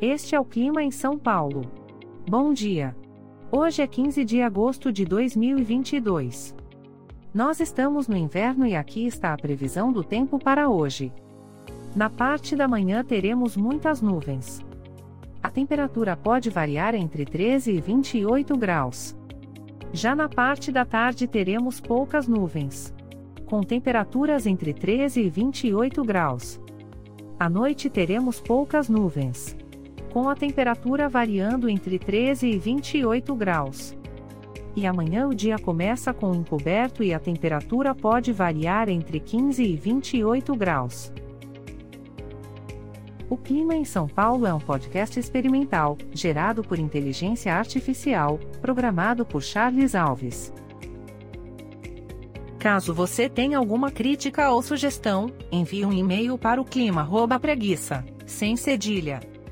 Este é o clima em São Paulo. Bom dia. Hoje é 15 de agosto de 2022. Nós estamos no inverno e aqui está a previsão do tempo para hoje. Na parte da manhã teremos muitas nuvens. A temperatura pode variar entre 13 e 28 graus. Já na parte da tarde teremos poucas nuvens. Com temperaturas entre 13 e 28 graus. À noite teremos poucas nuvens. Com a temperatura variando entre 13 e 28 graus. E amanhã o dia começa com encoberto e a temperatura pode variar entre 15 e 28 graus. O Clima em São Paulo é um podcast experimental, gerado por inteligência artificial, programado por Charles Alves. Caso você tenha alguma crítica ou sugestão, envie um e-mail para o clima@preguiça, sem cedilha,